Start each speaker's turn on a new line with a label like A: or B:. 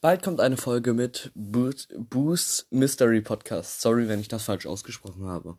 A: Bald kommt eine Folge mit Boo's Mystery Podcast. Sorry, wenn ich das falsch ausgesprochen habe.